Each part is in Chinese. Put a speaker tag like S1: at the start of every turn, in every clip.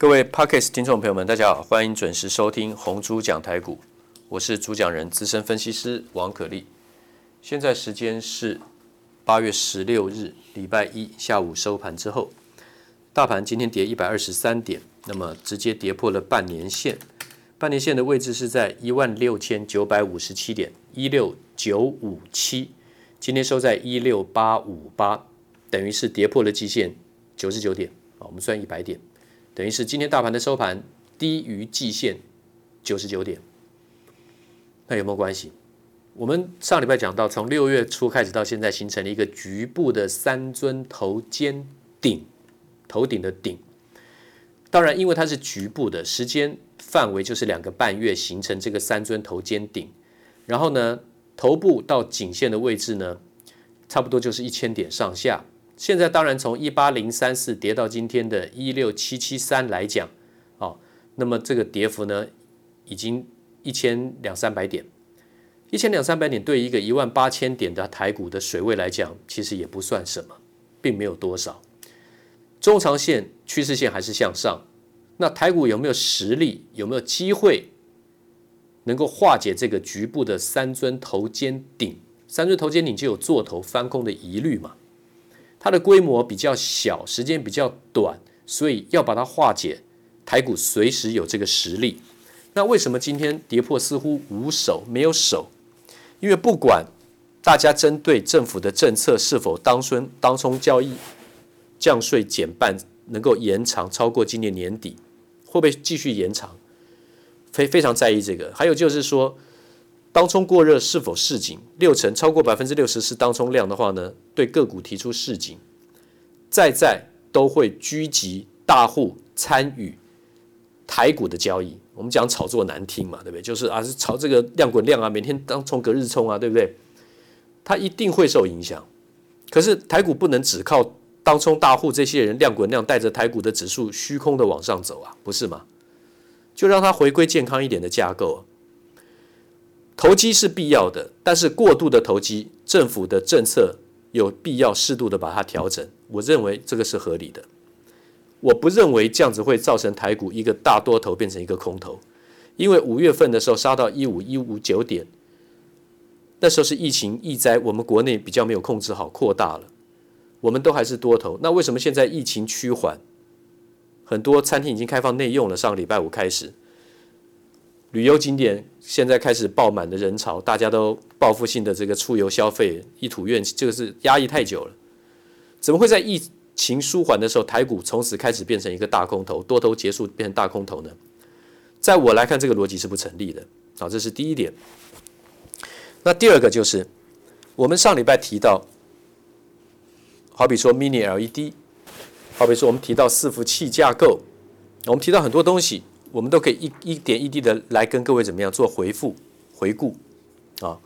S1: 各位 Podcast 听众朋友们，大家好，欢迎准时收听红猪讲台股，我是主讲人资深分析师王可立。现在时间是八月十六日礼拜一下午收盘之后，大盘今天跌一百二十三点，那么直接跌破了半年线，半年线的位置是在一万六千九百五十七点一六九五七，今天收在一六八五八，等于是跌破了季线九十九点啊，我们算一百点。等于是今天大盘的收盘低于季线九十九点，那有没有关系？我们上礼拜讲到，从六月初开始到现在，形成了一个局部的三尊头肩顶，头顶的顶。当然，因为它是局部的，时间范围就是两个半月形成这个三尊头肩顶。然后呢，头部到颈线的位置呢，差不多就是一千点上下。现在当然从一八零三四跌到今天的一六七七三来讲，哦，那么这个跌幅呢，已经一千两三百点，一千两三百点对于一个一万八千点的台股的水位来讲，其实也不算什么，并没有多少。中长线趋势线还是向上，那台股有没有实力，有没有机会能够化解这个局部的三尊头肩顶？三尊头肩顶就有做头翻空的疑虑嘛？它的规模比较小，时间比较短，所以要把它化解，台股随时有这个实力。那为什么今天跌破似乎无手没有手？因为不管大家针对政府的政策是否当春当冲交易降税减半能够延长超过今年年底，会不会继续延长？非非常在意这个。还有就是说。当冲过热是否市警？六成超过百分之六十是当冲量的话呢，对个股提出市警，在在都会聚集大户参与台股的交易。我们讲炒作难听嘛，对不对？就是啊，是炒这个量滚量啊，每天当冲隔日冲啊，对不对？它一定会受影响。可是台股不能只靠当冲大户这些人量滚量带着台股的指数虚空的往上走啊，不是吗？就让它回归健康一点的架构。投机是必要的，但是过度的投机，政府的政策有必要适度的把它调整。我认为这个是合理的。我不认为这样子会造成台股一个大多头变成一个空头，因为五月份的时候杀到一五一五九点，那时候是疫情疫灾，我们国内比较没有控制好，扩大了，我们都还是多头。那为什么现在疫情趋缓，很多餐厅已经开放内用了？上个礼拜五开始。旅游景点现在开始爆满的人潮，大家都报复性的这个出游消费，一吐怨气，这个是压抑太久了。怎么会在疫情舒缓的时候，台股从此开始变成一个大空头，多头结束变成大空头呢？在我来看，这个逻辑是不成立的。好，这是第一点。那第二个就是，我们上礼拜提到，好比说 Mini LED，好比说我们提到伺服器架构，我们提到很多东西。我们都可以一一点一滴的来跟各位怎么样做回复回顾啊？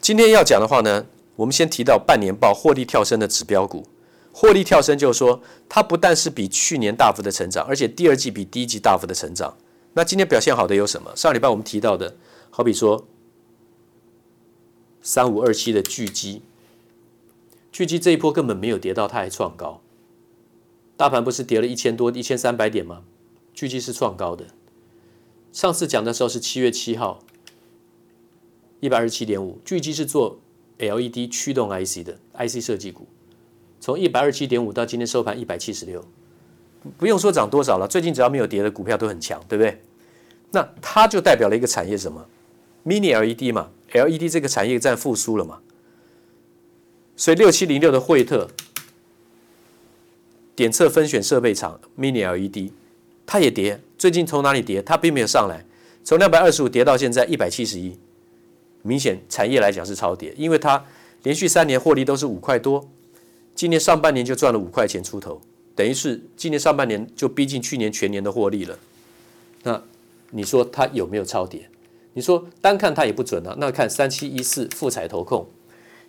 S1: 今天要讲的话呢，我们先提到半年报获利跳升的指标股，获利跳升就是说它不但是比去年大幅的成长，而且第二季比第一季大幅的成长。那今天表现好的有什么？上礼拜我们提到的，好比说三五二七的巨基，巨基这一波根本没有跌到，它还创高，大盘不是跌了一千多一千三百点吗？巨基是创高的。上次讲的时候是七月七号，一百二十七点五，巨基是做 LED 驱动 IC 的 IC 设计股，从一百二十七点五到今天收盘一百七十六，不用说涨多少了，最近只要没有跌的股票都很强，对不对？那它就代表了一个产业什么？Mini LED 嘛，LED 这个产业在复苏了嘛，所以六七零六的惠特点测分选设备厂 Mini LED。它也跌，最近从哪里跌？它并没有上来，从两百二十五跌到现在一百七十一，明显产业来讲是超跌，因为它连续三年获利都是五块多，今年上半年就赚了五块钱出头，等于是今年上半年就逼近去年全年的获利了。那你说它有没有超跌？你说单看它也不准啊，那看三七一四富采投控，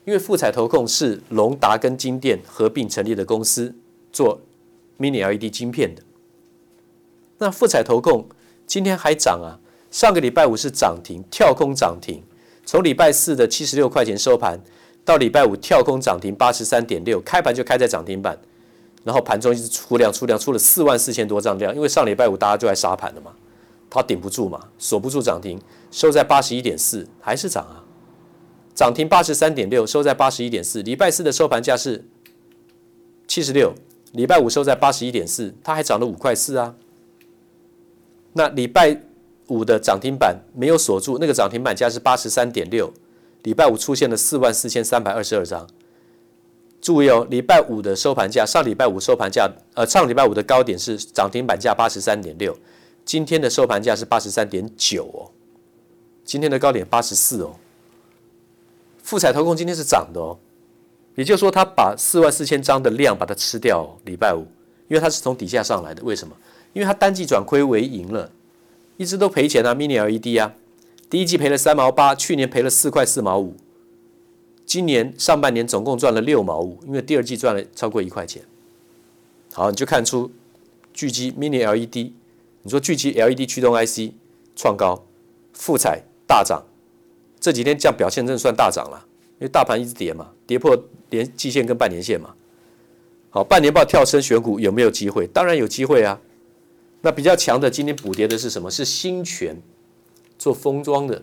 S1: 因为富采投控是隆达跟金电合并成立的公司，做 Mini LED 晶片的。那富采投控今天还涨啊！上个礼拜五是涨停，跳空涨停，从礼拜四的七十六块钱收盘，到礼拜五跳空涨停八十三点六，开盘就开在涨停板。然后盘中一直出量出量，出了四万四千多张量，因为上礼拜五大家就在杀盘了嘛，它顶不住嘛，锁不住涨停，收在八十一点四，还是涨啊，涨停八十三点六，收在八十一点四，礼拜四的收盘价是七十六，礼拜五收在八十一点四，它还涨了五块四啊，那礼拜五的涨停板没有锁住，那个涨停板价是八十三点六。礼拜五出现了四万四千三百二十二张，注意哦，礼拜五的收盘价，上礼拜五收盘价，呃，上礼拜五的高点是涨停板价八十三点六，今天的收盘价是八十三点九哦，今天的高点八十四哦，富采投控今天是涨的哦，也就是说，他把四万四千张的量把它吃掉哦，礼拜五，因为它是从底下上来的，为什么？因为它单季转亏为盈了，一直都赔钱啊，Mini LED 啊。第一季赔了三毛八，去年赔了四块四毛五，今年上半年总共赚了六毛五，因为第二季赚了超过一块钱。好，你就看出巨基 Mini LED，你说巨基 LED 驱动 IC 创高，富彩大涨，这几天这样表现真的算大涨了，因为大盘一直跌嘛，跌破连季线跟半年线嘛。好，半年报跳升选股有没有机会？当然有机会啊。那比较强的今天补跌的是什么？是新全。做封装的，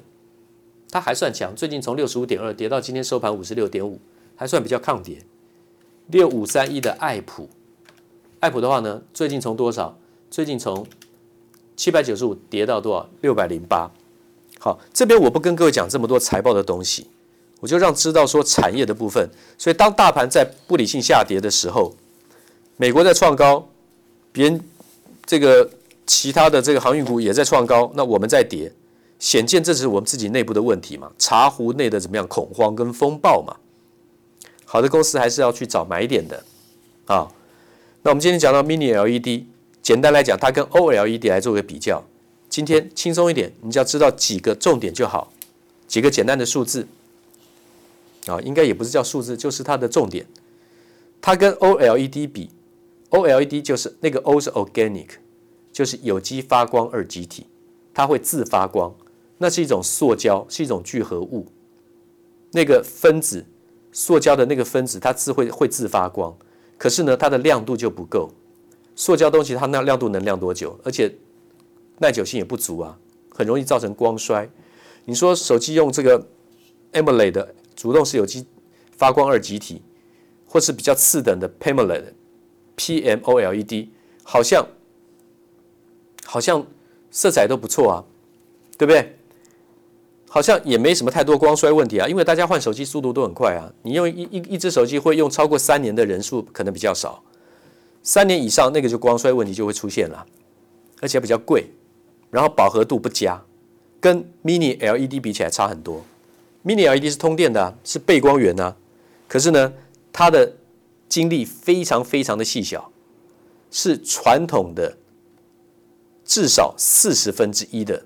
S1: 它还算强。最近从六十五点二跌到今天收盘五十六点五，还算比较抗跌。六五三一的爱普，爱普的话呢，最近从多少？最近从七百九十五跌到多少？六百零八。好，这边我不跟各位讲这么多财报的东西，我就让知道说产业的部分。所以当大盘在不理性下跌的时候，美国在创高，别人这个其他的这个航运股也在创高，那我们在跌。显见这是我们自己内部的问题嘛？茶壶内的怎么样恐慌跟风暴嘛？好的公司还是要去找买点的啊。那我们今天讲到 Mini LED，简单来讲，它跟 OLED 来做个比较。今天轻松一点，你只要知道几个重点就好，几个简单的数字啊，应该也不是叫数字，就是它的重点。它跟 OLED 比，OLED 就是那个 O 是 Organic，就是有机发光二极体，它会自发光。那是一种塑胶，是一种聚合物。那个分子，塑胶的那个分子，它自会会自发光，可是呢，它的亮度就不够。塑胶东西它那亮度能亮多久？而且耐久性也不足啊，很容易造成光衰。你说手机用这个 AMOLED 的主动式有机发光二极体，或是比较次等的 PAMOLED、PMOLED，好像好像色彩都不错啊，对不对？好像也没什么太多光衰问题啊，因为大家换手机速度都很快啊。你用一一一只手机会用超过三年的人数可能比较少，三年以上那个就光衰问题就会出现了，而且比较贵，然后饱和度不佳，跟 Mini LED 比起来差很多。Mini LED 是通电的，是背光源啊，可是呢，它的晶粒非常非常的细小，是传统的至少四十分之一的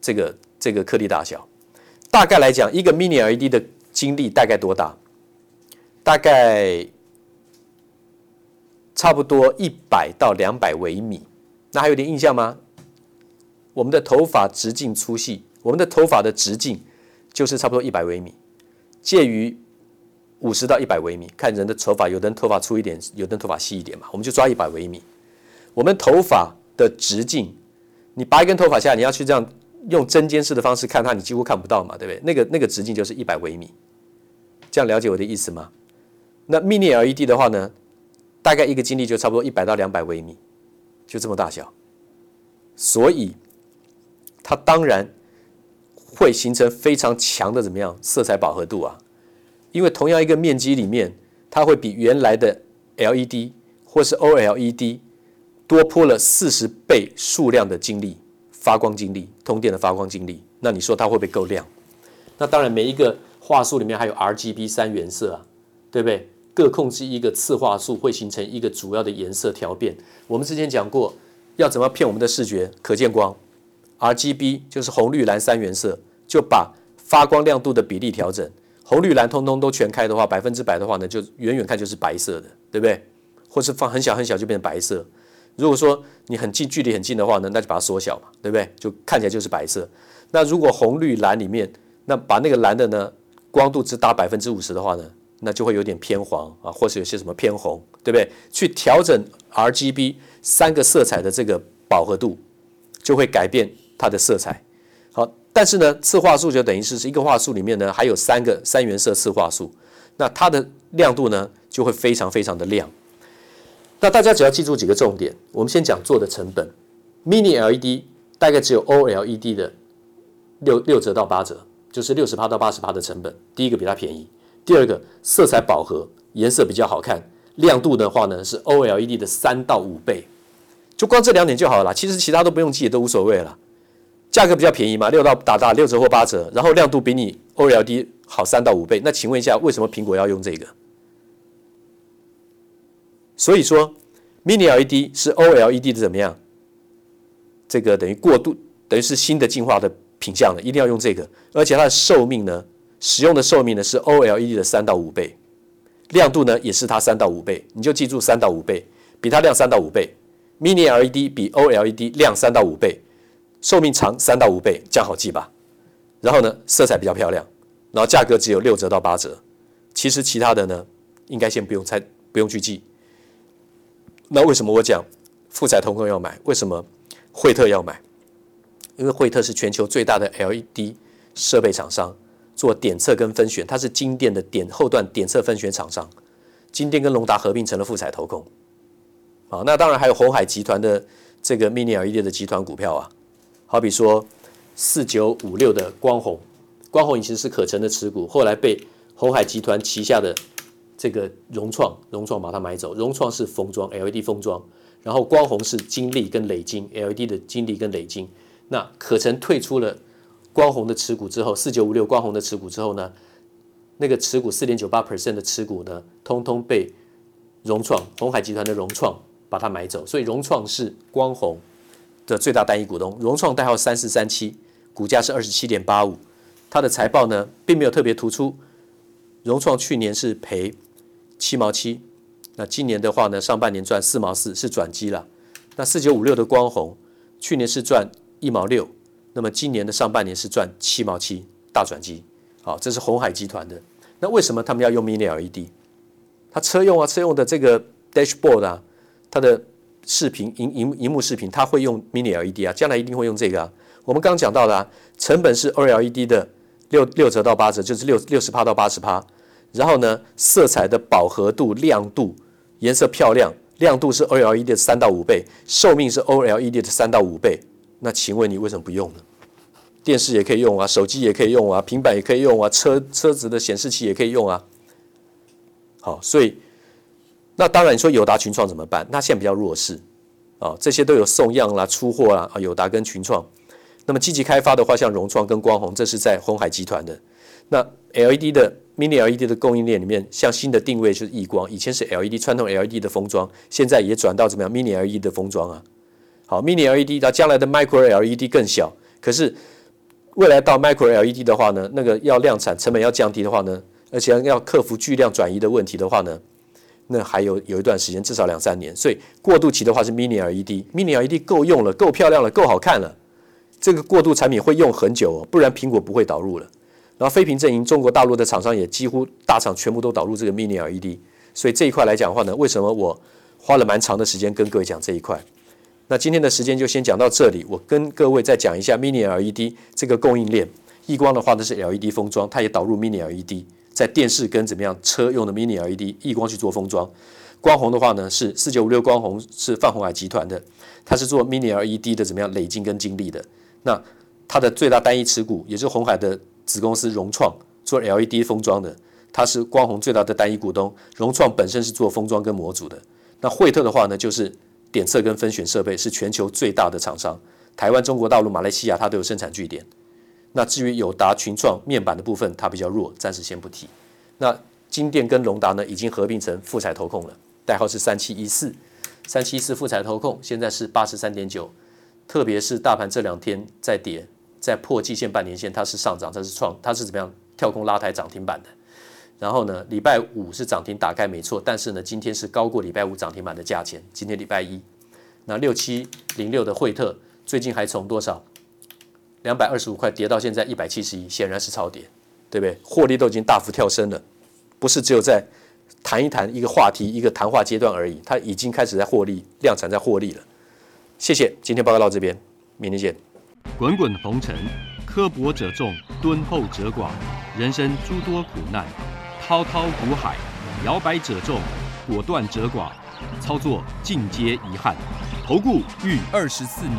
S1: 这个这个颗粒大小。大概来讲，一个 Mini LED 的晶粒大概多大？大概差不多一百到两百微米。那还有点印象吗？我们的头发直径粗细，我们的头发的直径就是差不多一百微米，介于五十到一百微米。看人的头发，有的人头发粗一点，有的人头发细一点嘛，我们就抓一百微米。我们头发的直径，你拔一根头发下来，你要去这样。用针尖式的方式看它，你几乎看不到嘛，对不对？那个那个直径就是一百微米，这样了解我的意思吗？那 Mini LED 的话呢，大概一个晶粒就差不多一百到两百微米，就这么大小，所以它当然会形成非常强的怎么样色彩饱和度啊？因为同样一个面积里面，它会比原来的 LED 或是 OLED 多铺了四十倍数量的精力。发光精力，通电的发光精力，那你说它会不会够亮？那当然，每一个画素里面还有 RGB 三原色啊，对不对？各控制一个次画素，会形成一个主要的颜色调变。我们之前讲过，要怎么骗我们的视觉？可见光，RGB 就是红绿蓝三原色，就把发光亮度的比例调整，红绿蓝通通都全开的话，百分之百的话呢，就远远看就是白色的，对不对？或是放很小很小就变成白色。如果说你很近，距离很近的话呢，那就把它缩小嘛，对不对？就看起来就是白色。那如果红绿蓝里面，那把那个蓝的呢，光度只打百分之五十的话呢，那就会有点偏黄啊，或是有些什么偏红，对不对？去调整 RGB 三个色彩的这个饱和度，就会改变它的色彩。但是呢，次画素就等于是是一个画素里面呢还有三个三原色次画素，那它的亮度呢就会非常非常的亮。那大家只要记住几个重点，我们先讲做的成本，Mini LED 大概只有 OLED 的六六折到八折，就是六十趴到八十趴的成本。第一个比它便宜，第二个色彩饱和，颜色比较好看，亮度的话呢是 OLED 的三到五倍，就光这两点就好了。其实其他都不用记，都无所谓了。价格比较便宜嘛，六到打打六折或八折，然后亮度比你 OLED 好三到五倍。那请问一下，为什么苹果要用这个？所以说，Mini LED 是 OLED 的怎么样？这个等于过渡，等于是新的进化的品项了，一定要用这个。而且它的寿命呢，使用的寿命呢是 OLED 的三到五倍，亮度呢也是它三到五倍。你就记住三到五倍，比它亮三到五倍。Mini LED 比 OLED 亮三到五倍，寿命长三到五倍，这样好记吧？然后呢，色彩比较漂亮，然后价格只有六折到八折。其实其他的呢，应该先不用猜，不用去记。那为什么我讲富彩投控要买？为什么惠特要买？因为惠特是全球最大的 LED 设备厂商，做点测跟分选，它是金电的点后段点测分选厂商。金电跟隆达合并成了富彩投控。好，那当然还有鸿海集团的这个 Mini LED 的集团股票啊，好比说四九五六的光弘，光弘以前是可成的持股，后来被鸿海集团旗下的。这个融创，融创把它买走。融创是封装 LED 封装，然后光弘是晶粒跟磊晶 LED 的晶粒跟磊晶。那可成退出了光弘的持股之后，四九五六光弘的持股之后呢，那个持股四点九八 percent 的持股呢，通通被融创鸿海集团的融创把它买走。所以融创是光弘的最大单一股东。融创代号三四三七，股价是二十七点八五。它的财报呢，并没有特别突出。融创去年是赔。七毛七，那今年的话呢，上半年赚四毛四，是转机了。那四九五六的光弘，去年是赚一毛六，那么今年的上半年是赚七毛七，大转机。好，这是鸿海集团的。那为什么他们要用 Mini LED？它车用啊，车用的这个 dashboard 啊，它的视频荧荧荧幕视频，它会用 Mini LED 啊，将来一定会用这个啊。我们刚讲到的啊，成本是 OLED 的六六折到八折，就是六六十趴到八十趴。然后呢，色彩的饱和度、亮度、颜色漂亮，亮度是 OLED 的三到五倍，寿命是 OLED 的三到五倍。那请问你为什么不用呢？电视也可以用啊，手机也可以用啊，平板也可以用啊，车车子的显示器也可以用啊。好，所以那当然你说友达群创怎么办？那现在比较弱势啊，这些都有送样啦、出货啦啊，友达跟群创。那么积极开发的话，像融创跟光弘，这是在鸿海集团的。那 LED 的 Mini LED 的供应链里面，像新的定位就是亿光，以前是 LED 传统 LED 的封装，现在也转到怎么样 Mini LED 的封装啊？好，Mini LED 到将来的 Micro LED 更小，可是未来到 Micro LED 的话呢，那个要量产成本要降低的话呢，而且要克服巨量转移的问题的话呢，那还有有一段时间，至少两三年，所以过渡期的话是 Mini LED，Mini LED 够用了，够漂亮了，够好看了，这个过渡产品会用很久哦，不然苹果不会导入了。然后非屏阵营，中国大陆的厂商也几乎大厂全部都导入这个 Mini LED，所以这一块来讲的话呢，为什么我花了蛮长的时间跟各位讲这一块？那今天的时间就先讲到这里，我跟各位再讲一下 Mini LED 这个供应链。亿光的话呢是 LED 封装，它也导入 Mini LED，在电视跟怎么样车用的 Mini LED，亿光去做封装。光弘的话呢是四九五六光弘是泛红海集团的，它是做 Mini LED 的怎么样累晶跟晶粒的。那它的最大单一持股也是红海的。子公司融创做 LED 封装的，它是光弘最大的单一股东。融创本身是做封装跟模组的。那惠特的话呢，就是点测跟分选设备，是全球最大的厂商。台湾、中国大陆、马来西亚，它都有生产据点。那至于友达、群创面板的部分，它比较弱，暂时先不提。那金电跟隆达呢，已经合并成富彩投控了，代号是三七一四。三七一四富彩投控现在是八十三点九，特别是大盘这两天在跌。在破季线、半年线，它是上涨，它是创，它是怎么样跳空拉抬涨停板的。然后呢，礼拜五是涨停打开没错，但是呢，今天是高过礼拜五涨停板的价钱。今天礼拜一，那六七零六的惠特最近还从多少两百二十五块跌到现在一百七十一，显然是超跌，对不对？获利都已经大幅跳升了，不是只有在谈一谈一个话题、一个谈话阶段而已，它已经开始在获利、量产在获利了。谢谢，今天报告到这边，明天见。
S2: 滚滚红尘，刻薄者众，敦厚者寡；人生诸多苦难，滔滔苦海，摇摆者众，果断者寡。操作尽皆遗憾。投顾逾二十四年，